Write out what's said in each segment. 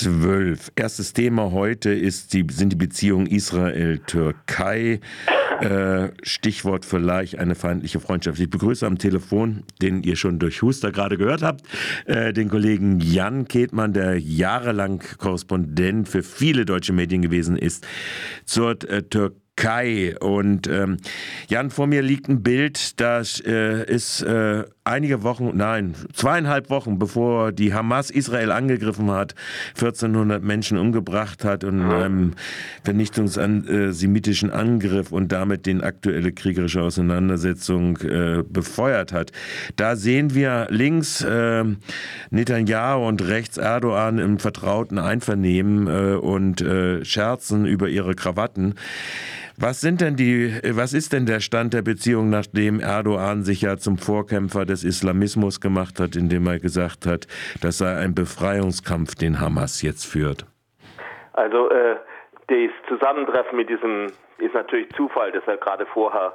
12. Erstes Thema heute ist die, sind die Beziehungen Israel-Türkei. Äh, Stichwort vielleicht eine feindliche Freundschaft. Ich begrüße am Telefon, den ihr schon durch Huster gerade gehört habt, äh, den Kollegen Jan Ketmann, der jahrelang Korrespondent für viele deutsche Medien gewesen ist, zur äh, Türkei. Kai. Und ähm, Jan, vor mir liegt ein Bild, das äh, ist äh, einige Wochen, nein, zweieinhalb Wochen, bevor die Hamas Israel angegriffen hat, 1400 Menschen umgebracht hat und einem vernichtungsansemitischen Angriff und damit den aktuelle kriegerische Auseinandersetzung äh, befeuert hat. Da sehen wir links äh, Netanyahu und rechts Erdogan im vertrauten Einvernehmen äh, und äh, scherzen über ihre Krawatten. Was sind denn die, was ist denn der Stand der Beziehung, nachdem Erdogan sich ja zum Vorkämpfer des Islamismus gemacht hat, indem er gesagt hat, das sei ein Befreiungskampf, den Hamas jetzt führt? Also äh, das Zusammentreffen mit diesem ist natürlich Zufall, dass er gerade vorher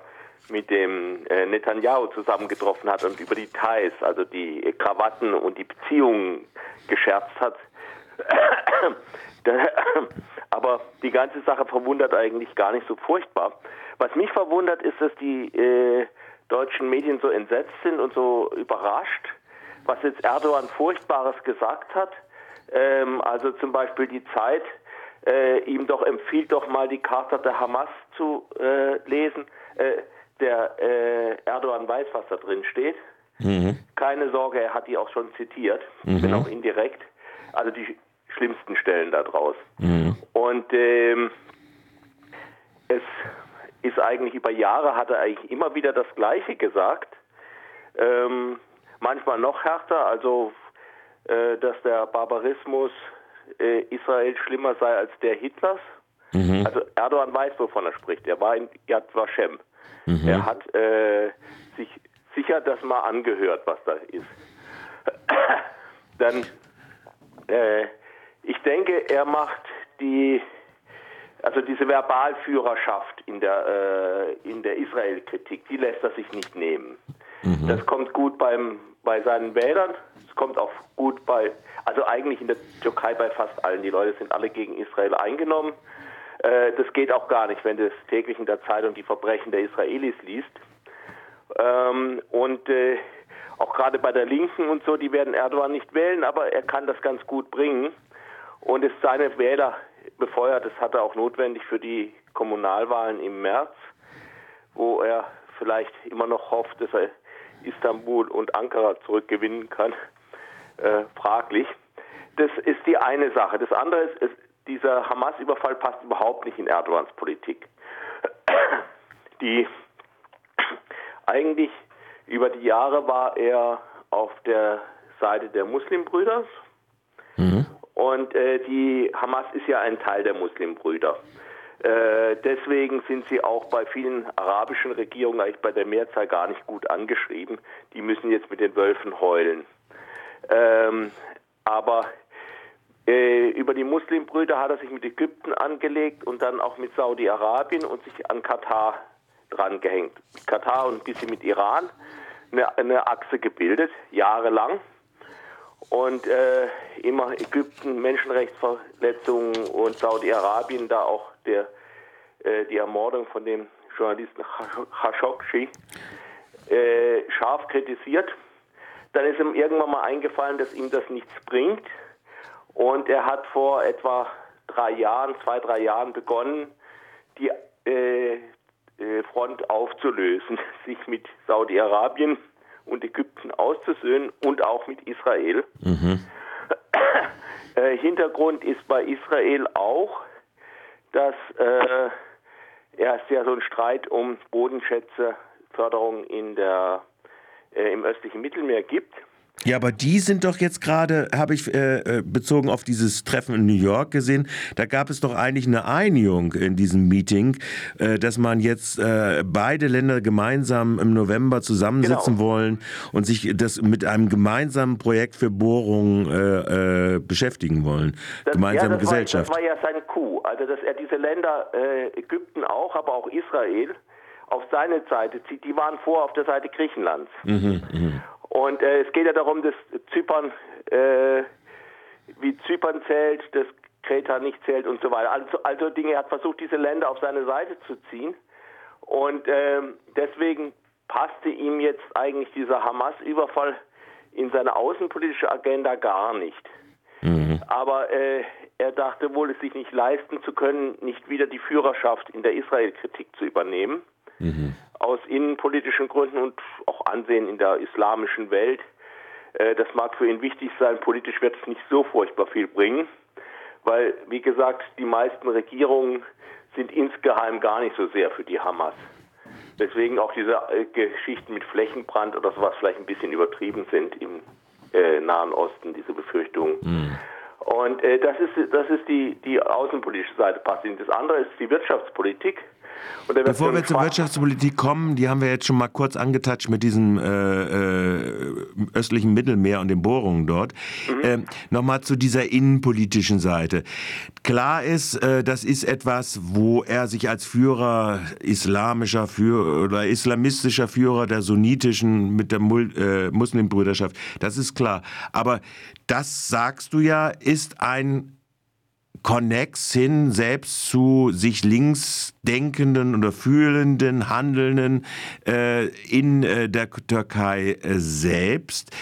mit dem äh, Netanyahu zusammengetroffen hat und über die Details, also die Krawatten und die Beziehungen gescherzt hat. Aber die ganze Sache verwundert eigentlich gar nicht so furchtbar. Was mich verwundert, ist, dass die äh, deutschen Medien so entsetzt sind und so überrascht, was jetzt Erdogan Furchtbares gesagt hat. Ähm, also zum Beispiel die Zeit äh, ihm doch empfiehlt, doch mal die Charta der Hamas zu äh, lesen. Äh, der äh, Erdogan weiß, was da drin steht. Mhm. Keine Sorge, er hat die auch schon zitiert, mhm. wenn auch indirekt. Also die schlimmsten Stellen da draus. Mhm. Und ähm, es ist eigentlich über Jahre, hat er eigentlich immer wieder das Gleiche gesagt. Ähm, manchmal noch härter, also äh, dass der Barbarismus äh, Israel schlimmer sei als der Hitlers. Mhm. Also Erdogan weiß, wovon er spricht. Er war in Yad Vashem. Mhm. Er hat äh, sich sicher das mal angehört, was da ist. Dann äh, ich denke, er macht die, also diese Verbalführerschaft in der, äh, in der Israel-Kritik, die lässt er sich nicht nehmen. Mhm. Das kommt gut beim, bei seinen Wählern, es kommt auch gut bei, also eigentlich in der Türkei bei fast allen. Die Leute sind alle gegen Israel eingenommen. Äh, das geht auch gar nicht, wenn du täglich in der Zeitung die Verbrechen der Israelis liest. Ähm, und äh, auch gerade bei der Linken und so, die werden Erdogan nicht wählen, aber er kann das ganz gut bringen und es seine Wähler befeuert. Das hat er auch notwendig für die Kommunalwahlen im März, wo er vielleicht immer noch hofft, dass er Istanbul und Ankara zurückgewinnen kann. Äh, fraglich. Das ist die eine Sache. Das andere ist, ist dieser Hamas-Überfall passt überhaupt nicht in Erdogans Politik. Die eigentlich über die Jahre war er auf der Seite der Muslimbrüder. Und äh, die Hamas ist ja ein Teil der Muslimbrüder. Äh, deswegen sind sie auch bei vielen arabischen Regierungen, eigentlich bei der Mehrzahl, gar nicht gut angeschrieben. Die müssen jetzt mit den Wölfen heulen. Ähm, aber äh, über die Muslimbrüder hat er sich mit Ägypten angelegt und dann auch mit Saudi-Arabien und sich an Katar dran gehängt. Katar und ein bisschen mit Iran eine, eine Achse gebildet, jahrelang und äh, immer Ägypten Menschenrechtsverletzungen und Saudi-Arabien da auch der, äh, die Ermordung von dem Journalisten Khashoggi äh, scharf kritisiert. Dann ist ihm irgendwann mal eingefallen, dass ihm das nichts bringt und er hat vor etwa drei Jahren, zwei, drei Jahren begonnen, die äh, äh, Front aufzulösen, sich mit Saudi-Arabien und Ägypten auszusöhnen und auch mit Israel. Mhm. Äh, Hintergrund ist bei Israel auch, dass äh, ja, es ja so einen Streit um Bodenschätzeförderung in der, äh, im östlichen Mittelmeer gibt. Ja, aber die sind doch jetzt gerade, habe ich äh, äh, bezogen auf dieses Treffen in New York gesehen, da gab es doch eigentlich eine Einigung in diesem Meeting, äh, dass man jetzt äh, beide Länder gemeinsam im November zusammensitzen genau. wollen und sich das mit einem gemeinsamen Projekt für Bohrungen äh, äh, beschäftigen wollen. Das, Gemeinsame ja, das Gesellschaft. War, das war ja sein Coup, also dass er diese Länder, Ägypten auch, aber auch Israel, auf seine Seite zieht. Die waren vor auf der Seite Griechenlands. Mhm, mh. Und äh, es geht ja darum, dass Zypern äh, wie Zypern zählt, dass Kreta nicht zählt und so weiter. Also, also Dinge, er hat versucht, diese Länder auf seine Seite zu ziehen. Und ähm, deswegen passte ihm jetzt eigentlich dieser Hamas-Überfall in seine außenpolitische Agenda gar nicht. Mhm. Aber äh, er dachte wohl, es sich nicht leisten zu können, nicht wieder die Führerschaft in der Israel-Kritik zu übernehmen. Mhm. Aus innenpolitischen Gründen und auch Ansehen in der islamischen Welt. Äh, das mag für ihn wichtig sein. Politisch wird es nicht so furchtbar viel bringen, weil, wie gesagt, die meisten Regierungen sind insgeheim gar nicht so sehr für die Hamas. Deswegen auch diese äh, Geschichten mit Flächenbrand oder sowas vielleicht ein bisschen übertrieben sind im äh, Nahen Osten, diese Befürchtungen. Mhm. Und äh, das ist, das ist die, die außenpolitische Seite passiert. Das andere ist die Wirtschaftspolitik. Bevor wir zur Wirtschaftspolitik kommen, die haben wir jetzt schon mal kurz angetatscht mit diesem äh, äh, östlichen Mittelmeer und den Bohrungen dort. Mhm. Äh, Nochmal zu dieser innenpolitischen Seite. Klar ist, äh, das ist etwas, wo er sich als Führer islamischer Führer oder islamistischer Führer der sunnitischen mit der Mul äh, Muslimbrüderschaft, das ist klar. Aber das sagst du ja, ist ein Konnex hin selbst zu sich links denkenden oder fühlenden, handelnden äh, in äh, der Türkei äh, selbst.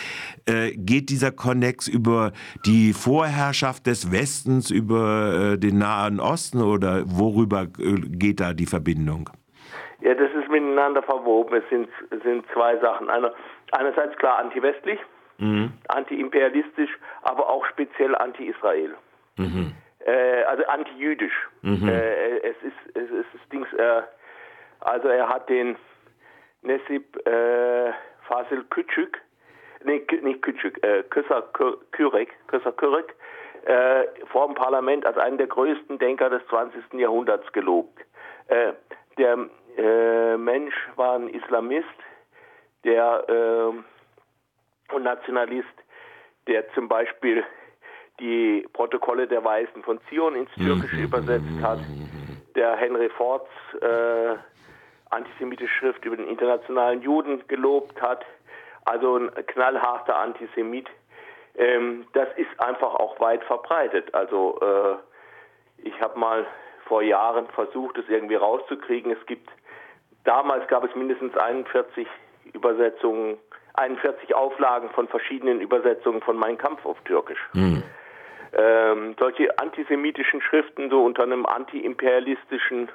Äh, geht dieser Konnex über die Vorherrschaft des Westens, über äh, den Nahen Osten oder worüber äh, geht da die Verbindung? Ja, das ist miteinander verwoben. Es sind, sind zwei Sachen. Eine, einerseits klar anti-westlich, mhm. anti-imperialistisch, aber auch speziell anti-Israel. Mhm äh, also antijüdisch. Mhm. Äh, es ist es ist Dings, äh, also er hat den Nesip äh, Fasil Küçük, nee, nicht Küçük, äh, Köser Kürek, Köser Kürek, äh, vor dem Parlament als einen der größten Denker des 20. Jahrhunderts gelobt. Äh, der äh, Mensch war ein Islamist, der äh, und Nationalist, der zum Beispiel die Protokolle der Weisen von Zion ins Türkische mhm. übersetzt hat, der Henry Fords äh, antisemitische Schrift über den internationalen Juden gelobt hat, also ein knallharter Antisemit. Ähm, das ist einfach auch weit verbreitet. Also äh, ich habe mal vor Jahren versucht, es irgendwie rauszukriegen. Es gibt damals gab es mindestens 41 Übersetzungen, 41 Auflagen von verschiedenen Übersetzungen von Mein Kampf auf Türkisch. Mhm ähm, solche antisemitischen Schriften so unter einem antiimperialistischen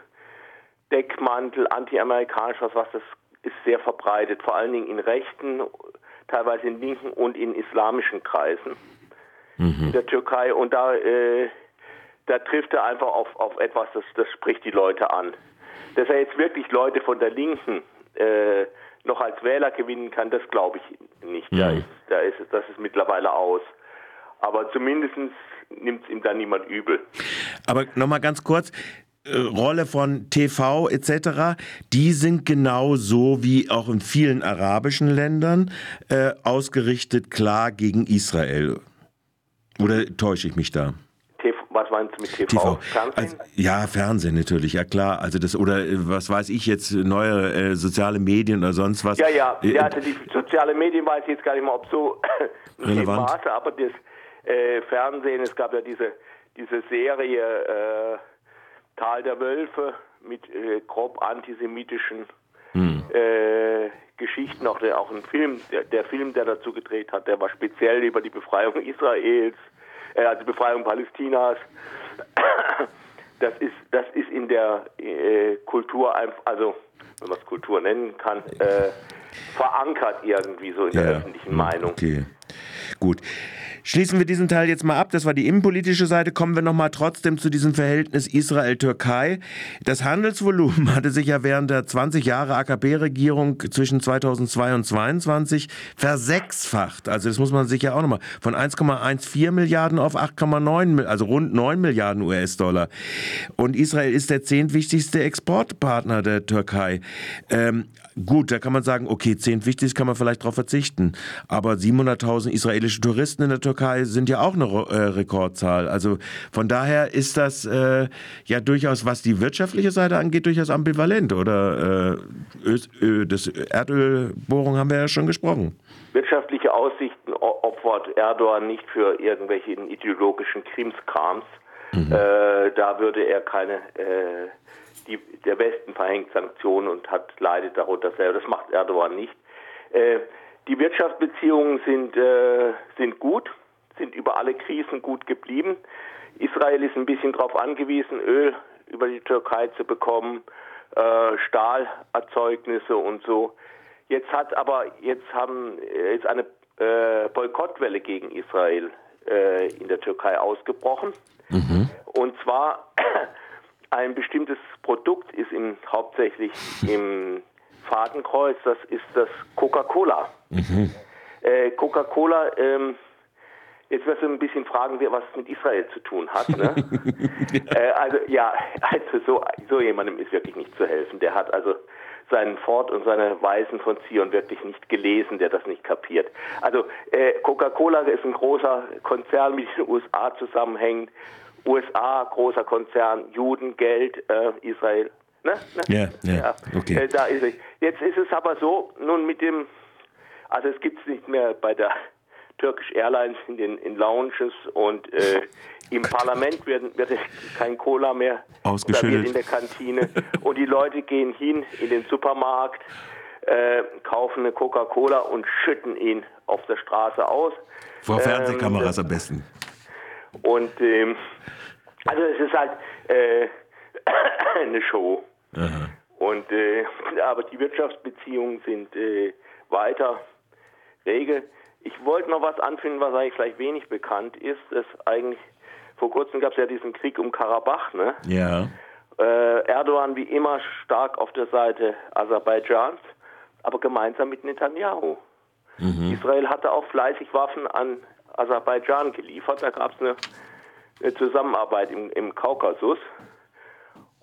Deckmantel, antiamerikanisch, was, was das ist sehr verbreitet, vor allen Dingen in rechten, teilweise in linken und in islamischen Kreisen mhm. in der Türkei. Und da, äh, da trifft er einfach auf, auf etwas, das, das spricht die Leute an. Dass er jetzt wirklich Leute von der Linken äh, noch als Wähler gewinnen kann, das glaube ich nicht. Mhm. Da ist, da ist, das ist mittlerweile aus. Aber zumindest nimmt es ihm dann niemand übel. Aber nochmal ganz kurz, äh, Rolle von TV etc., die sind genau so wie auch in vielen arabischen Ländern äh, ausgerichtet klar gegen Israel. Oder täusche ich mich da? Was meinst du mit TV? TV. Fernsehen? Also, ja, Fernsehen natürlich, ja klar. Also das oder äh, was weiß ich jetzt, neue äh, soziale Medien oder sonst was. Ja, ja, ja also die soziale Medien weiß ich jetzt gar nicht mal, ob so relevant, Maße, aber das äh, Fernsehen. Es gab ja diese, diese Serie äh, Tal der Wölfe mit äh, grob antisemitischen hm. äh, Geschichten, auch, der, auch ein Film, der, der, Film, der dazu gedreht hat, der war speziell über die Befreiung Israels, äh, also Befreiung Palästinas. Das ist, das ist in der Kultur, also wenn man es Kultur nennen kann, verankert irgendwie so in ja, der öffentlichen Meinung. Okay, gut. Schließen wir diesen Teil jetzt mal ab. Das war die innenpolitische Seite. Kommen wir nochmal trotzdem zu diesem Verhältnis Israel-Türkei. Das Handelsvolumen hatte sich ja während der 20 Jahre AKP-Regierung zwischen 2002 und 2022 versechsfacht. Also das muss man sich ja auch nochmal von 1,14 Milliarden auf 8,9, also rund 9 Milliarden US-Dollar. Und Israel ist der zehntwichtigste Exportpartner der Türkei. Ähm, gut, da kann man sagen, okay, zehntwichtig kann man vielleicht darauf verzichten. Aber 700.000 israelische Touristen in der Türkei Türkei sind ja auch eine äh, Rekordzahl. Also von daher ist das äh, ja durchaus, was die wirtschaftliche Seite angeht, durchaus ambivalent. Oder äh, das Erdölbohrung haben wir ja schon gesprochen. Wirtschaftliche Aussichten opfert Erdogan nicht für irgendwelchen ideologischen Krimskrams. Mhm. Äh, da würde er keine, äh, die, der Westen verhängt Sanktionen und hat leidet darunter selber. Das macht Erdogan nicht. Äh, die Wirtschaftsbeziehungen sind, äh, sind gut, sind über alle Krisen gut geblieben. Israel ist ein bisschen darauf angewiesen, Öl über die Türkei zu bekommen, äh, Stahlerzeugnisse und so. Jetzt hat aber jetzt haben jetzt eine äh, Boykottwelle gegen Israel äh, in der Türkei ausgebrochen. Mhm. Und zwar ein bestimmtes Produkt ist im, hauptsächlich im Fadenkreuz, das ist das Coca-Cola. Mhm. Äh, Coca-Cola, ähm, jetzt wirst du ein bisschen fragen, was es mit Israel zu tun hat. Ne? äh, also ja, also so, so jemandem ist wirklich nicht zu helfen. Der hat also seinen Ford und seine Weisen von Zion wirklich nicht gelesen, der das nicht kapiert. Also äh, Coca-Cola ist ein großer Konzern mit den USA zusammenhängend. USA, großer Konzern, Juden, Geld, äh, Israel. Ne? Ne? Yeah, yeah. Ja, okay. Äh, da ist es. Jetzt ist es aber so, nun mit dem, also es gibt es nicht mehr bei der Turkish Airlines in den in Lounges und äh, im Parlament wird, wird kein Cola mehr ausgeschüttet in der Kantine und die Leute gehen hin in den Supermarkt, äh, kaufen eine Coca-Cola und schütten ihn auf der Straße aus. Vor ähm, Fernsehkameras am besten. Und ähm, also es ist halt äh, eine Show. Aha. Und äh, aber die Wirtschaftsbeziehungen sind äh, weiter rege. Ich wollte noch was anfinden, was eigentlich vielleicht wenig bekannt ist. Das eigentlich vor kurzem gab es ja diesen Krieg um Karabach, ne? Ja. Äh, Erdogan wie immer stark auf der Seite Aserbaidschans, aber gemeinsam mit Netanyahu. Mhm. Israel hatte auch fleißig Waffen an Aserbaidschan geliefert. Da gab es eine, eine, Zusammenarbeit im, im Kaukasus.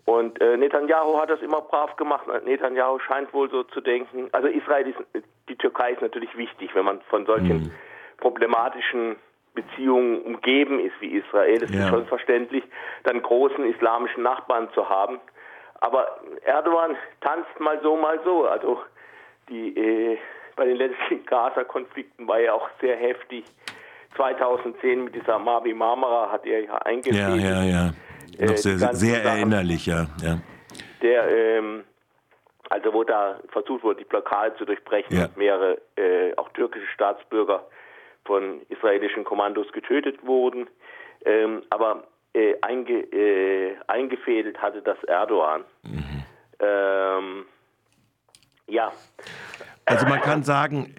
Und äh, Netanyahu hat das immer brav gemacht. Netanyahu scheint wohl so zu denken. Also Israel ist, die Türkei ist natürlich wichtig, wenn man von solchen mhm. problematischen Beziehungen umgeben ist wie Israel. Das ja. ist schon verständlich, dann großen islamischen Nachbarn zu haben. Aber Erdogan tanzt mal so, mal so. Also die äh, bei den letzten Gaza-Konflikten war ja auch sehr heftig. 2010 mit dieser Mavi Marmara hat er ja eingefädelt. Ja, ja, ja. Noch äh, sehr, sehr erinnerlich, ja. ja. Der, ähm, also wo da versucht wurde, die Blockade zu durchbrechen ja. mehrere, äh, auch türkische Staatsbürger von israelischen Kommandos getötet wurden. Ähm, aber äh, einge, äh, eingefädelt hatte das Erdogan. Mhm. Ähm, ja. Also man kann sagen,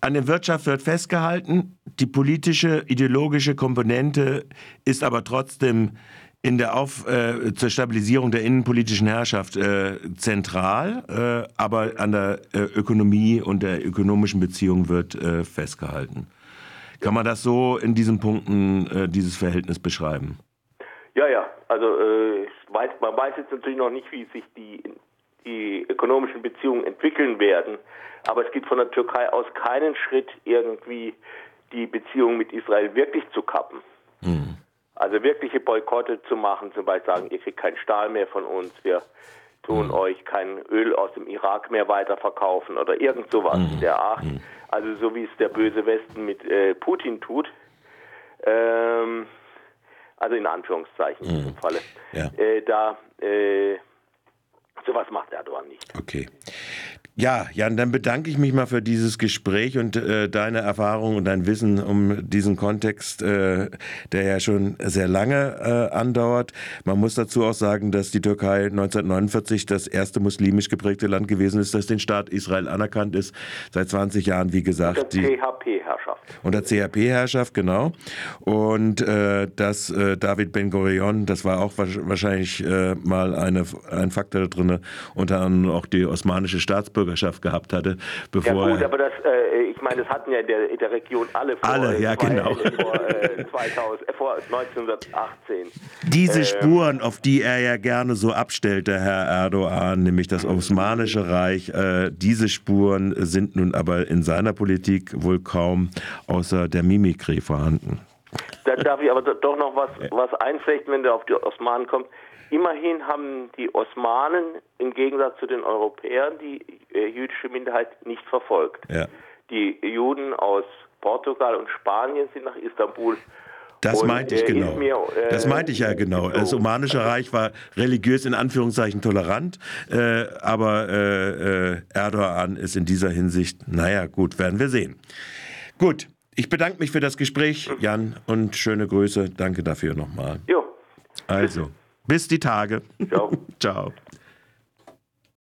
an der Wirtschaft wird festgehalten, die politische, ideologische Komponente ist aber trotzdem in der Auf, äh, zur Stabilisierung der innenpolitischen Herrschaft äh, zentral, äh, aber an der äh, Ökonomie und der ökonomischen Beziehung wird äh, festgehalten. Kann man das so in diesen Punkten, äh, dieses Verhältnis beschreiben? Ja, ja. Also weiß, man weiß jetzt natürlich noch nicht, wie sich die, die ökonomischen Beziehungen entwickeln werden. Aber es gibt von der Türkei aus keinen Schritt, irgendwie die Beziehungen mit Israel wirklich zu kappen. Hm. Also wirkliche Boykotte zu machen, zum Beispiel sagen, ihr kriegt keinen Stahl mehr von uns, wir tun mhm. euch kein Öl aus dem Irak mehr weiterverkaufen oder irgend sowas mhm. in der Art. Mhm. Also so wie es der böse Westen mit äh, Putin tut. Ähm, also in Anführungszeichen in diesem Falle. Ja. Äh, da äh, sowas macht Erdogan nicht. Okay. Ja, Jan, dann bedanke ich mich mal für dieses Gespräch und äh, deine Erfahrung und dein Wissen um diesen Kontext, äh, der ja schon sehr lange äh, andauert. Man muss dazu auch sagen, dass die Türkei 1949 das erste muslimisch geprägte Land gewesen ist, das den Staat Israel anerkannt ist. Seit 20 Jahren, wie gesagt. Unter CHP-Herrschaft. Unter CHP-Herrschaft, genau. Und äh, dass äh, David Ben-Gurion, das war auch wahrscheinlich äh, mal eine, ein Faktor da drin, unter anderem auch die osmanische Staatsbürgerschaft Staatsbürgerschaft gehabt hatte. Bevor ja gut, aber das, äh, ich meine, das hatten ja in der, in der Region alle vor, alle, ja, zwei, genau. vor, äh, 2000, äh, vor 1918. Diese ähm, Spuren, auf die er ja gerne so abstellte, Herr Erdogan, nämlich das Osmanische Reich, äh, diese Spuren sind nun aber in seiner Politik wohl kaum außer der Mimikrie vorhanden. Da darf ich aber doch noch was, was einflechten, wenn der auf die Osmanen kommt. Immerhin haben die Osmanen im Gegensatz zu den Europäern die äh, jüdische Minderheit nicht verfolgt. Ja. Die Juden aus Portugal und Spanien sind nach Istanbul. Das Und, meinte ich äh, genau. mir, äh, das meinte ich ja genau. Das. Osmanische Reich war religiös in Anführungszeichen tolerant, äh, aber äh, äh, Erdogan ist in dieser Hinsicht, naja, gut, werden wir sehen. Gut, ich bedanke mich für das Gespräch, Jan, und schöne Grüße. Danke dafür nochmal. Jo, Also, bis die Tage. ciao. Ciao.